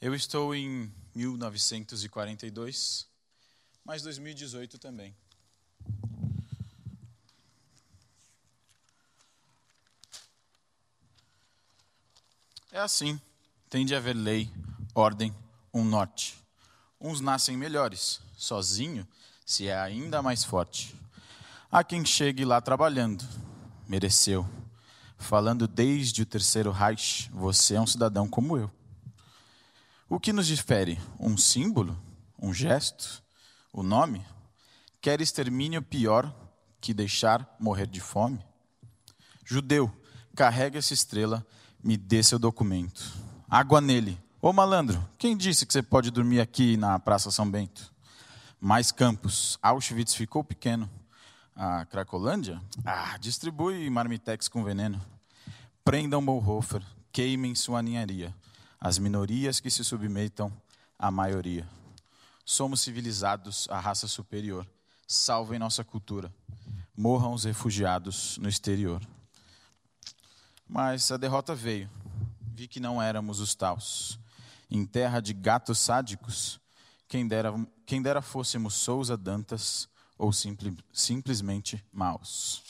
Eu estou em 1942, mas 2018 também. É assim, tem de haver lei, ordem, um norte. Uns nascem melhores, sozinho se é ainda mais forte. Há quem chegue lá trabalhando, mereceu. Falando desde o terceiro Reich, você é um cidadão como eu. O que nos difere? Um símbolo? Um gesto? O nome? Quer extermínio pior que deixar morrer de fome? Judeu, carrega essa estrela, me dê seu documento. Água nele. Ô malandro, quem disse que você pode dormir aqui na Praça São Bento? Mais campos. Auschwitz ficou pequeno. A Cracolândia? Ah, distribui marmitex com veneno. Prendam Bonhoeffer, queimem sua ninharia as minorias que se submetam à maioria. Somos civilizados, a raça superior. Salvem nossa cultura. Morram os refugiados no exterior. Mas a derrota veio. Vi que não éramos os taus. Em terra de gatos sádicos, quem dera, quem dera fôssemos Souza Dantas ou simple, simplesmente maus.